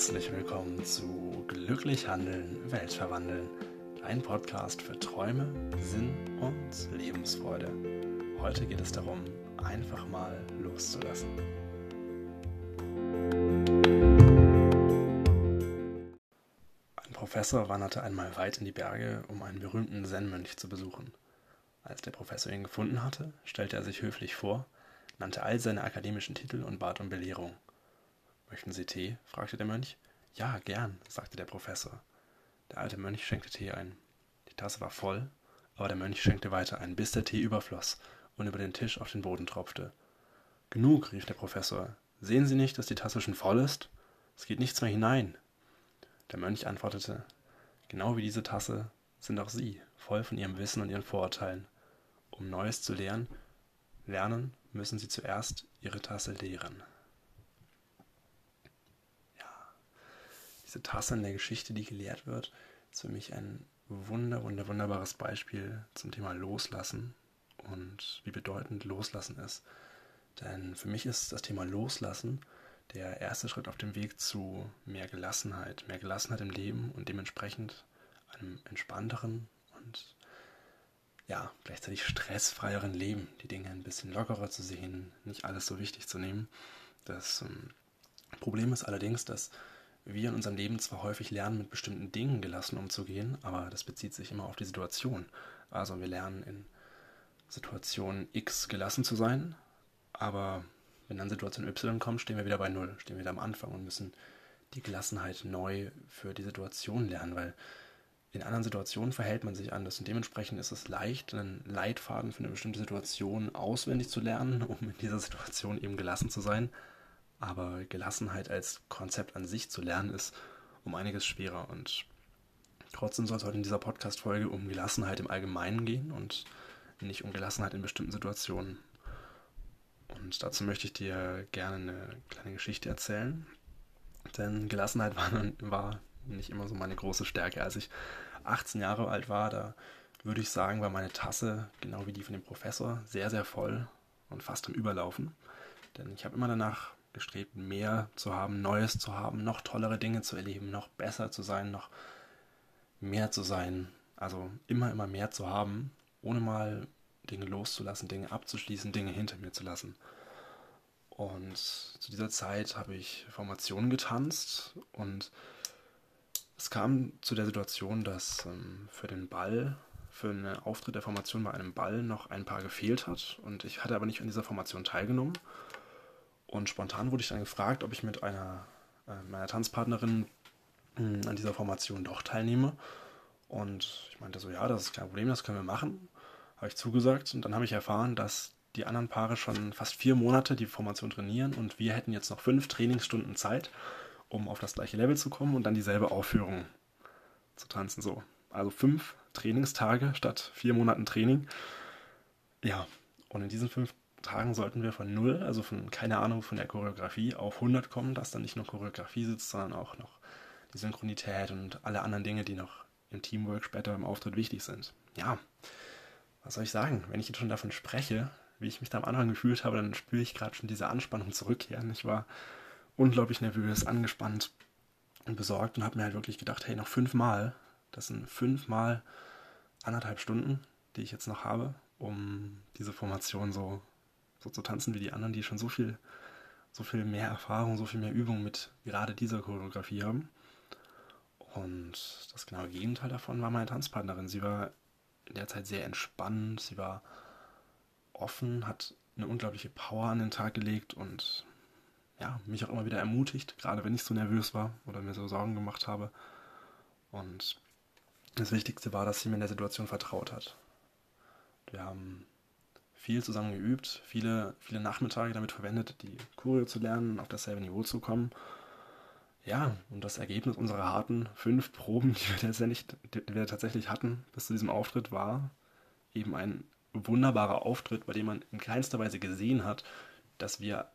herzlich willkommen zu Glücklich Handeln, Welt verwandeln, dein Podcast für Träume, Sinn und Lebensfreude. Heute geht es darum, einfach mal loszulassen. Ein Professor wanderte einmal weit in die Berge, um einen berühmten Zen-Mönch zu besuchen. Als der Professor ihn gefunden hatte, stellte er sich höflich vor, nannte all seine akademischen Titel und bat um Belehrung. Möchten Sie Tee? fragte der Mönch. Ja, gern, sagte der Professor. Der alte Mönch schenkte Tee ein. Die Tasse war voll, aber der Mönch schenkte weiter ein, bis der Tee überfloss und über den Tisch auf den Boden tropfte. Genug, rief der Professor. Sehen Sie nicht, dass die Tasse schon voll ist? Es geht nichts mehr hinein. Der Mönch antwortete, genau wie diese Tasse sind auch Sie voll von Ihrem Wissen und Ihren Vorurteilen. Um Neues zu lernen, lernen müssen Sie zuerst Ihre Tasse leeren. Diese Tasse in der Geschichte, die gelehrt wird, ist für mich ein wunder, wunder, wunderbares Beispiel zum Thema Loslassen und wie bedeutend Loslassen ist. Denn für mich ist das Thema Loslassen der erste Schritt auf dem Weg zu mehr Gelassenheit, mehr Gelassenheit im Leben und dementsprechend einem entspannteren und ja, gleichzeitig stressfreieren Leben, die Dinge ein bisschen lockerer zu sehen, nicht alles so wichtig zu nehmen. Das ähm, Problem ist allerdings, dass wir in unserem Leben zwar häufig lernen, mit bestimmten Dingen gelassen umzugehen, aber das bezieht sich immer auf die Situation. Also wir lernen in Situation X gelassen zu sein, aber wenn dann Situation Y kommt, stehen wir wieder bei Null, stehen wir wieder am Anfang und müssen die Gelassenheit neu für die Situation lernen, weil in anderen Situationen verhält man sich anders und dementsprechend ist es leicht, einen Leitfaden für eine bestimmte Situation auswendig zu lernen, um in dieser Situation eben gelassen zu sein. Aber Gelassenheit als Konzept an sich zu lernen ist um einiges schwerer. Und trotzdem soll es heute in dieser Podcast-Folge um Gelassenheit im Allgemeinen gehen und nicht um Gelassenheit in bestimmten Situationen. Und dazu möchte ich dir gerne eine kleine Geschichte erzählen. Denn Gelassenheit war, war nicht immer so meine große Stärke. Als ich 18 Jahre alt war, da würde ich sagen, war meine Tasse, genau wie die von dem Professor, sehr, sehr voll und fast am Überlaufen. Denn ich habe immer danach gestrebt, mehr zu haben, Neues zu haben, noch tollere Dinge zu erleben, noch besser zu sein, noch mehr zu sein. Also immer, immer mehr zu haben, ohne mal Dinge loszulassen, Dinge abzuschließen, Dinge hinter mir zu lassen. Und zu dieser Zeit habe ich Formationen getanzt und es kam zu der Situation, dass ähm, für den Ball, für einen Auftritt der Formation bei einem Ball noch ein Paar gefehlt hat und ich hatte aber nicht an dieser Formation teilgenommen und spontan wurde ich dann gefragt, ob ich mit einer äh, meiner Tanzpartnerin hm, an dieser Formation doch teilnehme. Und ich meinte so, ja, das ist kein Problem, das können wir machen. Habe ich zugesagt und dann habe ich erfahren, dass die anderen Paare schon fast vier Monate die Formation trainieren und wir hätten jetzt noch fünf Trainingsstunden Zeit, um auf das gleiche Level zu kommen und dann dieselbe Aufführung zu tanzen. So, also fünf Trainingstage statt vier Monaten Training. Ja, und in diesen fünf Tagen sollten wir von null, also von keine Ahnung von der Choreografie, auf 100 kommen, dass dann nicht nur Choreografie sitzt, sondern auch noch die Synchronität und alle anderen Dinge, die noch im Teamwork später im Auftritt wichtig sind. Ja, was soll ich sagen? Wenn ich jetzt schon davon spreche, wie ich mich da am Anfang gefühlt habe, dann spüre ich gerade schon diese Anspannung zurückkehren. Ich war unglaublich nervös, angespannt und besorgt und habe mir halt wirklich gedacht, hey, noch fünfmal, das sind fünfmal anderthalb Stunden, die ich jetzt noch habe, um diese Formation so so zu tanzen wie die anderen, die schon so viel, so viel mehr Erfahrung, so viel mehr Übung mit gerade dieser Choreografie haben. Und das genaue Gegenteil davon war meine Tanzpartnerin. Sie war in der Zeit sehr entspannt, sie war offen, hat eine unglaubliche Power an den Tag gelegt und ja, mich auch immer wieder ermutigt, gerade wenn ich so nervös war oder mir so Sorgen gemacht habe. Und das Wichtigste war, dass sie mir in der Situation vertraut hat. Wir haben viel zusammen geübt, viele, viele Nachmittage damit verwendet, die Choreo zu lernen, auf dasselbe Niveau zu kommen. Ja, und das Ergebnis unserer harten fünf Proben, die wir tatsächlich, die wir tatsächlich hatten bis zu diesem Auftritt, war eben ein wunderbarer Auftritt, bei dem man in keinster Weise gesehen hat, dass wir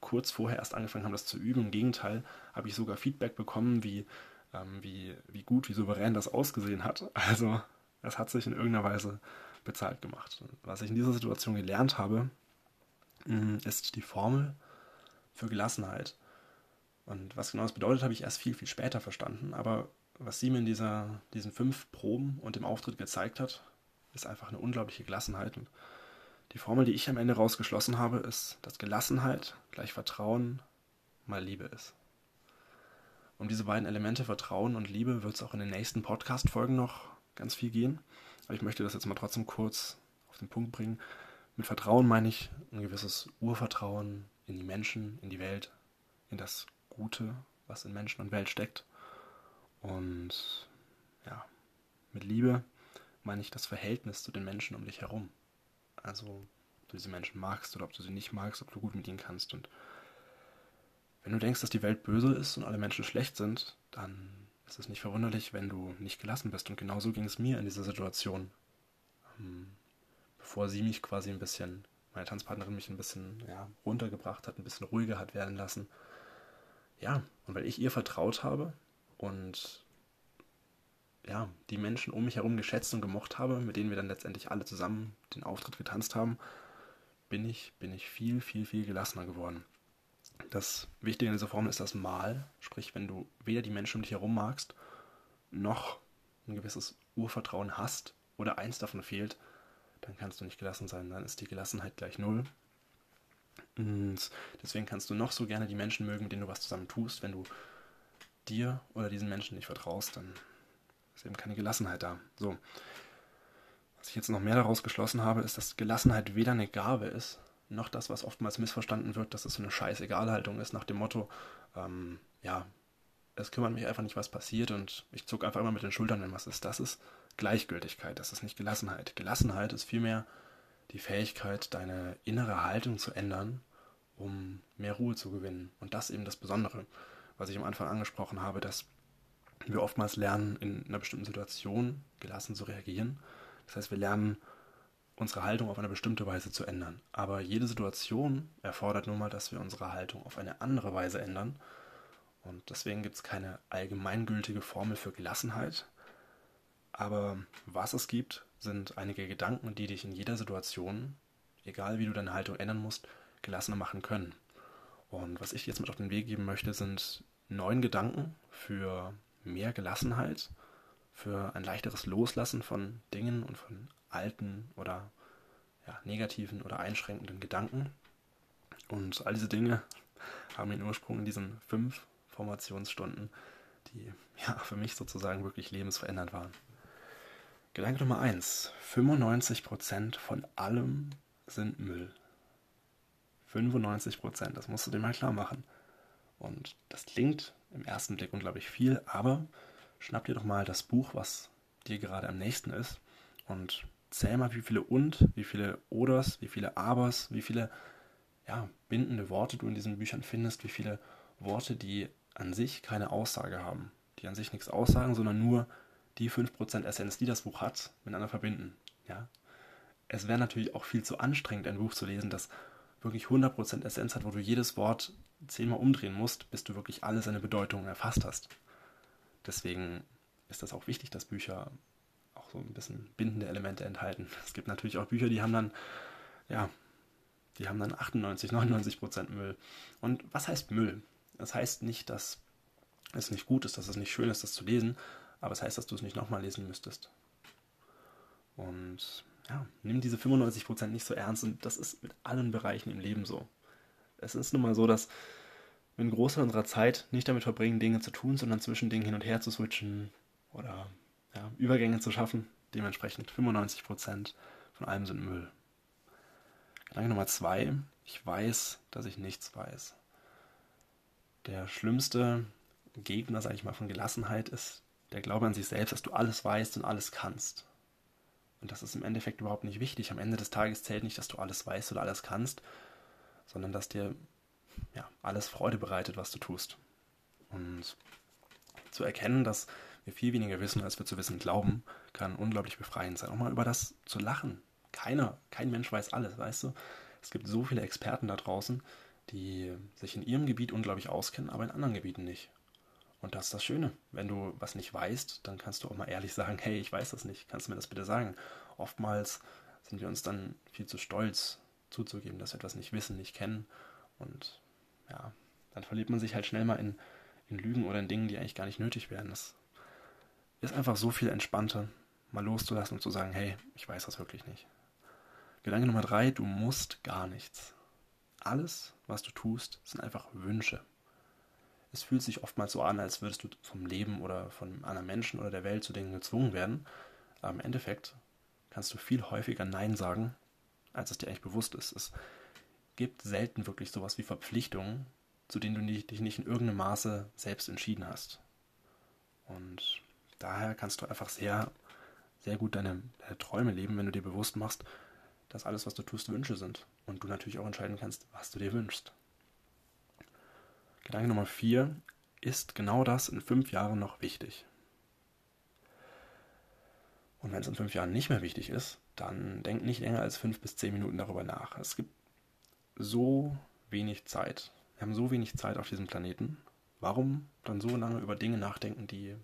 kurz vorher erst angefangen haben, das zu üben. Im Gegenteil habe ich sogar Feedback bekommen, wie, ähm, wie, wie gut, wie souverän das ausgesehen hat. Also es hat sich in irgendeiner Weise bezahlt gemacht. Was ich in dieser Situation gelernt habe, mm, ist die Formel für Gelassenheit. Und was genau das bedeutet, habe ich erst viel, viel später verstanden. Aber was sie mir in dieser, diesen fünf Proben und dem Auftritt gezeigt hat, ist einfach eine unglaubliche Gelassenheit. Und die Formel, die ich am Ende rausgeschlossen habe, ist, dass Gelassenheit gleich Vertrauen mal Liebe ist. Um diese beiden Elemente Vertrauen und Liebe wird es auch in den nächsten Podcast-Folgen noch ganz viel gehen. Aber ich möchte das jetzt mal trotzdem kurz auf den Punkt bringen. Mit Vertrauen meine ich ein gewisses Urvertrauen in die Menschen, in die Welt, in das Gute, was in Menschen und Welt steckt. Und ja, mit Liebe meine ich das Verhältnis zu den Menschen um dich herum. Also, ob du diese Menschen magst oder ob du sie nicht magst, ob du gut mit ihnen kannst. Und wenn du denkst, dass die Welt böse ist und alle Menschen schlecht sind, dann ist es nicht verwunderlich, wenn du nicht gelassen bist. Und genauso ging es mir in dieser Situation. Ähm, bevor sie mich quasi ein bisschen, meine Tanzpartnerin mich ein bisschen ja, runtergebracht hat, ein bisschen ruhiger hat werden lassen. Ja, und weil ich ihr vertraut habe und ja, die Menschen um mich herum geschätzt und gemocht habe, mit denen wir dann letztendlich alle zusammen den Auftritt getanzt haben, bin ich, bin ich viel, viel, viel gelassener geworden. Das Wichtige in dieser Formel ist das Mal, sprich, wenn du weder die Menschen um dich herum magst, noch ein gewisses Urvertrauen hast oder eins davon fehlt, dann kannst du nicht gelassen sein, dann ist die Gelassenheit gleich null. Und deswegen kannst du noch so gerne die Menschen mögen, mit denen du was zusammen tust, wenn du dir oder diesen Menschen nicht vertraust, dann ist eben keine Gelassenheit da. So. Was ich jetzt noch mehr daraus geschlossen habe, ist, dass Gelassenheit weder eine Gabe ist, noch das, was oftmals missverstanden wird, dass es so eine scheiß Egalhaltung ist, nach dem Motto, ähm, ja, es kümmert mich einfach nicht, was passiert und ich zucke einfach immer mit den Schultern, wenn was ist. Das ist Gleichgültigkeit, das ist nicht Gelassenheit. Gelassenheit ist vielmehr die Fähigkeit, deine innere Haltung zu ändern, um mehr Ruhe zu gewinnen. Und das eben das Besondere, was ich am Anfang angesprochen habe, dass wir oftmals lernen, in einer bestimmten Situation gelassen zu reagieren. Das heißt, wir lernen, unsere Haltung auf eine bestimmte Weise zu ändern. Aber jede Situation erfordert nun mal, dass wir unsere Haltung auf eine andere Weise ändern. Und deswegen gibt es keine allgemeingültige Formel für Gelassenheit. Aber was es gibt, sind einige Gedanken, die dich in jeder Situation, egal wie du deine Haltung ändern musst, gelassener machen können. Und was ich jetzt mit auf den Weg geben möchte, sind neun Gedanken für mehr Gelassenheit, für ein leichteres Loslassen von Dingen und von alten oder ja, negativen oder einschränkenden Gedanken. Und all diese Dinge haben ihren Ursprung in diesen fünf Formationsstunden, die ja für mich sozusagen wirklich lebensverändernd waren. Gedanke Nummer eins: 95% von allem sind Müll. 95%, das musst du dir mal klar machen. Und das klingt im ersten Blick unglaublich viel, aber schnapp dir doch mal das Buch, was dir gerade am nächsten ist und zähl mal, wie viele und, wie viele oders, wie viele abers, wie viele ja, bindende Worte du in diesen Büchern findest, wie viele Worte, die an sich keine Aussage haben, die an sich nichts aussagen, sondern nur die 5% Essenz, die das Buch hat, miteinander verbinden. Ja? Es wäre natürlich auch viel zu anstrengend, ein Buch zu lesen, das wirklich 100% Essenz hat, wo du jedes Wort zehnmal umdrehen musst, bis du wirklich alle seine Bedeutungen erfasst hast. Deswegen ist das auch wichtig, dass Bücher so ein bisschen bindende Elemente enthalten. Es gibt natürlich auch Bücher, die haben dann, ja, die haben dann 98, 99 Prozent Müll. Und was heißt Müll? Das heißt nicht, dass es nicht gut ist, dass es nicht schön ist, das zu lesen, aber es heißt, dass du es nicht nochmal lesen müsstest. Und ja, nimm diese 95 Prozent nicht so ernst und das ist mit allen Bereichen im Leben so es ist nun mal so, dass wir einen Großteil unserer Zeit nicht damit verbringen, Dinge zu tun, sondern zwischen Dingen hin und her zu switchen oder ja, Übergänge zu schaffen. Dementsprechend 95% von allem sind Müll. Gedanke Nummer zwei, ich weiß, dass ich nichts weiß. Der schlimmste Gegner, sage ich mal, von Gelassenheit ist der Glaube an sich selbst, dass du alles weißt und alles kannst. Und das ist im Endeffekt überhaupt nicht wichtig. Am Ende des Tages zählt nicht, dass du alles weißt oder alles kannst, sondern dass dir ja, alles Freude bereitet, was du tust. Und zu erkennen, dass wir viel weniger wissen, als wir zu wissen glauben, kann unglaublich befreiend sein. Auch mal über das zu lachen. Keiner, kein Mensch weiß alles, weißt du? Es gibt so viele Experten da draußen, die sich in ihrem Gebiet unglaublich auskennen, aber in anderen Gebieten nicht. Und das ist das Schöne. Wenn du was nicht weißt, dann kannst du auch mal ehrlich sagen, hey, ich weiß das nicht, kannst du mir das bitte sagen? Oftmals sind wir uns dann viel zu stolz, zuzugeben, dass wir etwas nicht wissen, nicht kennen. Und ja, Dann verliert man sich halt schnell mal in, in Lügen oder in Dingen, die eigentlich gar nicht nötig wären. Das ist einfach so viel entspannter, mal loszulassen und zu sagen, hey, ich weiß das wirklich nicht. Gedanke Nummer drei, du musst gar nichts. Alles, was du tust, sind einfach Wünsche. Es fühlt sich oftmals so an, als würdest du vom Leben oder von anderen Menschen oder der Welt zu Dingen gezwungen werden. Aber im Endeffekt kannst du viel häufiger Nein sagen, als es dir eigentlich bewusst ist. Es gibt selten wirklich sowas wie Verpflichtungen, zu denen du dich nicht in irgendeinem Maße selbst entschieden hast. Und daher kannst du einfach sehr, sehr gut deine, deine Träume leben, wenn du dir bewusst machst, dass alles, was du tust, Wünsche sind. Und du natürlich auch entscheiden kannst, was du dir wünschst. Gedanke Nummer vier ist genau das in fünf Jahren noch wichtig? Und wenn es in fünf Jahren nicht mehr wichtig ist, dann denk nicht länger als fünf bis zehn Minuten darüber nach. Es gibt so wenig Zeit. Wir haben so wenig Zeit auf diesem Planeten. Warum dann so lange über Dinge nachdenken, die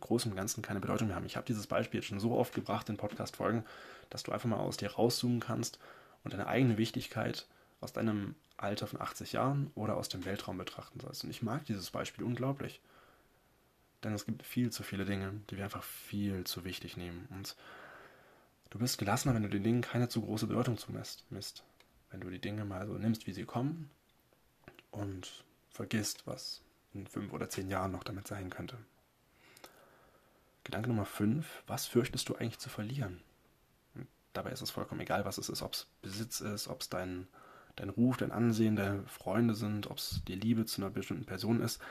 im Großen und Ganzen keine Bedeutung mehr haben? Ich habe dieses Beispiel jetzt schon so oft gebracht in Podcast-Folgen, dass du einfach mal aus dir rauszoomen kannst und deine eigene Wichtigkeit aus deinem Alter von 80 Jahren oder aus dem Weltraum betrachten sollst. Und ich mag dieses Beispiel unglaublich. Denn es gibt viel zu viele Dinge, die wir einfach viel zu wichtig nehmen. Und du bist gelassener, wenn du den Dingen keine zu große Bedeutung zumisst. Wenn du die Dinge mal so nimmst, wie sie kommen und vergisst, was in fünf oder zehn Jahren noch damit sein könnte. Gedanke Nummer fünf: Was fürchtest du eigentlich zu verlieren? Und dabei ist es vollkommen egal, was es ist, ob es Besitz ist, ob es dein, dein Ruf, dein Ansehen, deine Freunde sind, ob es die Liebe zu einer bestimmten Person ist.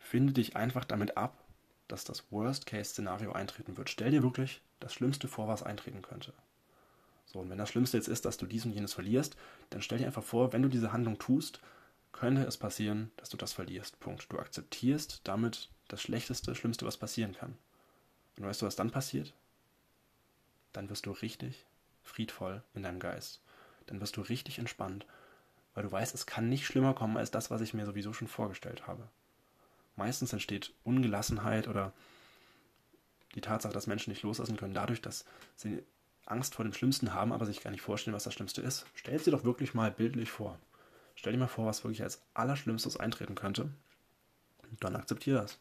Finde dich einfach damit ab, dass das Worst-Case-Szenario eintreten wird. Stell dir wirklich das Schlimmste vor, was eintreten könnte. So, und wenn das Schlimmste jetzt ist, dass du dies und jenes verlierst, dann stell dir einfach vor, wenn du diese Handlung tust, könnte es passieren, dass du das verlierst. Punkt. Du akzeptierst damit das Schlechteste, Schlimmste, was passieren kann. Und weißt du, was dann passiert? Dann wirst du richtig friedvoll in deinem Geist. Dann wirst du richtig entspannt, weil du weißt, es kann nicht schlimmer kommen als das, was ich mir sowieso schon vorgestellt habe. Meistens entsteht Ungelassenheit oder die Tatsache, dass Menschen nicht loslassen können, dadurch, dass sie Angst vor dem Schlimmsten haben, aber sich gar nicht vorstellen, was das Schlimmste ist. Stell dir doch wirklich mal bildlich vor. Stell dir mal vor, was wirklich als Allerschlimmstes eintreten könnte. Und dann akzeptiere das.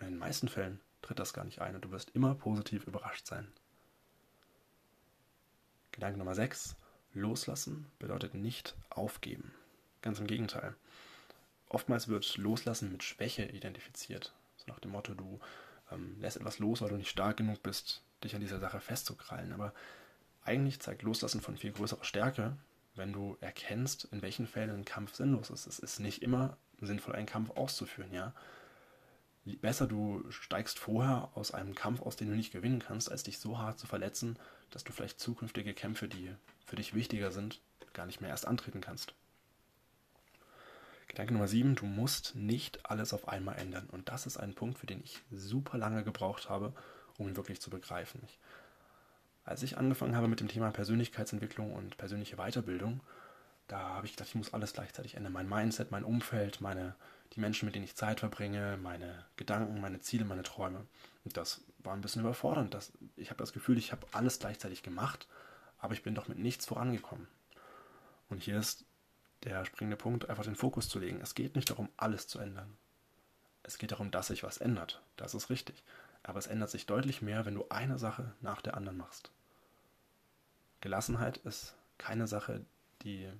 Und in den meisten Fällen tritt das gar nicht ein und du wirst immer positiv überrascht sein. Gedanke Nummer 6. Loslassen bedeutet nicht aufgeben. Ganz im Gegenteil. Oftmals wird Loslassen mit Schwäche identifiziert. So nach dem Motto, du ähm, lässt etwas los, weil du nicht stark genug bist, dich an dieser Sache festzukrallen. Aber eigentlich zeigt Loslassen von viel größerer Stärke, wenn du erkennst, in welchen Fällen ein Kampf sinnlos ist. Es ist nicht immer sinnvoll, einen Kampf auszuführen, ja. Besser du steigst vorher aus einem Kampf aus, den du nicht gewinnen kannst, als dich so hart zu verletzen, dass du vielleicht zukünftige Kämpfe, die für dich wichtiger sind, gar nicht mehr erst antreten kannst. Gedanke Nummer 7, du musst nicht alles auf einmal ändern. Und das ist ein Punkt, für den ich super lange gebraucht habe, um ihn wirklich zu begreifen. Als ich angefangen habe mit dem Thema Persönlichkeitsentwicklung und persönliche Weiterbildung, da habe ich gedacht, ich muss alles gleichzeitig ändern. Mein Mindset, mein Umfeld, meine, die Menschen, mit denen ich Zeit verbringe, meine Gedanken, meine Ziele, meine Träume. Und das war ein bisschen überfordernd. Das, ich habe das Gefühl, ich habe alles gleichzeitig gemacht, aber ich bin doch mit nichts vorangekommen. Und hier ist der springende Punkt, einfach den Fokus zu legen. Es geht nicht darum, alles zu ändern. Es geht darum, dass sich was ändert. Das ist richtig. Aber es ändert sich deutlich mehr, wenn du eine Sache nach der anderen machst. Gelassenheit ist keine Sache, die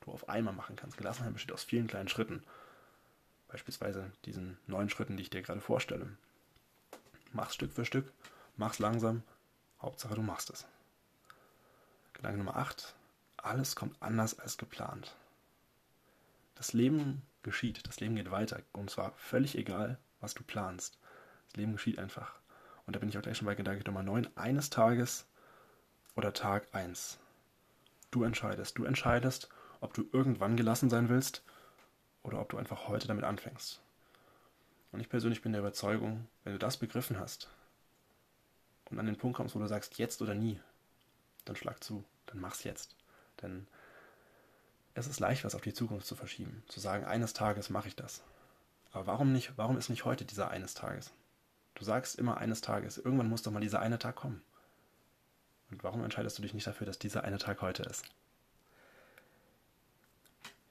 du auf einmal machen kannst. Gelassenheit besteht aus vielen kleinen Schritten. Beispielsweise diesen neun Schritten, die ich dir gerade vorstelle. Mach's Stück für Stück, mach's langsam. Hauptsache, du machst es. Gedanke Nummer 8. Alles kommt anders als geplant. Das Leben geschieht, das Leben geht weiter. Und zwar völlig egal, was du planst. Das Leben geschieht einfach. Und da bin ich auch gleich schon bei Gedanke Nummer 9. Eines Tages oder Tag 1. Du entscheidest. Du entscheidest, ob du irgendwann gelassen sein willst oder ob du einfach heute damit anfängst. Und ich persönlich bin der Überzeugung, wenn du das begriffen hast und an den Punkt kommst, wo du sagst, jetzt oder nie, dann schlag zu, dann mach's jetzt. Denn es ist leicht, was auf die Zukunft zu verschieben. Zu sagen, eines Tages mache ich das. Aber warum nicht, warum ist nicht heute dieser eines Tages? Du sagst immer eines Tages, irgendwann muss doch mal dieser eine Tag kommen. Und warum entscheidest du dich nicht dafür, dass dieser eine Tag heute ist?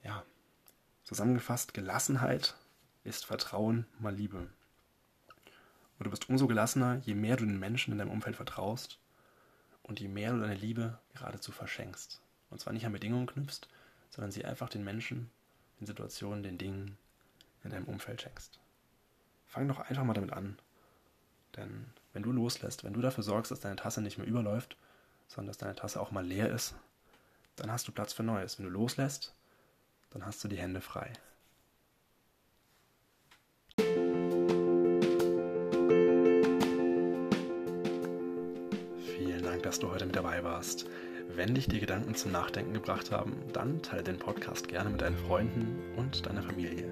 Ja, Zusammengefasst, Gelassenheit ist Vertrauen mal Liebe. Und du bist umso gelassener, je mehr du den Menschen in deinem Umfeld vertraust und je mehr du deine Liebe geradezu verschenkst. Und zwar nicht an Bedingungen knüpfst, sondern sie einfach den Menschen, den Situationen, den Dingen in deinem Umfeld schenkst. Fang doch einfach mal damit an. Denn wenn du loslässt, wenn du dafür sorgst, dass deine Tasse nicht mehr überläuft, sondern dass deine Tasse auch mal leer ist, dann hast du Platz für Neues. Wenn du loslässt, dann hast du die Hände frei. Vielen Dank, dass du heute mit dabei warst. Wenn dich die Gedanken zum Nachdenken gebracht haben, dann teile den Podcast gerne mit deinen Freunden und deiner Familie.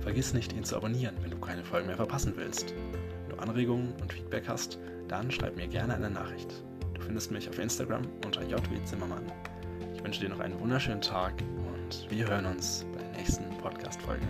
Vergiss nicht, ihn zu abonnieren, wenn du keine Folgen mehr verpassen willst. Wenn du Anregungen und Feedback hast, dann schreib mir gerne eine Nachricht. Du findest mich auf Instagram unter jwzimmermann. Ich wünsche dir noch einen wunderschönen Tag wir hören uns bei der nächsten Podcast-Folge.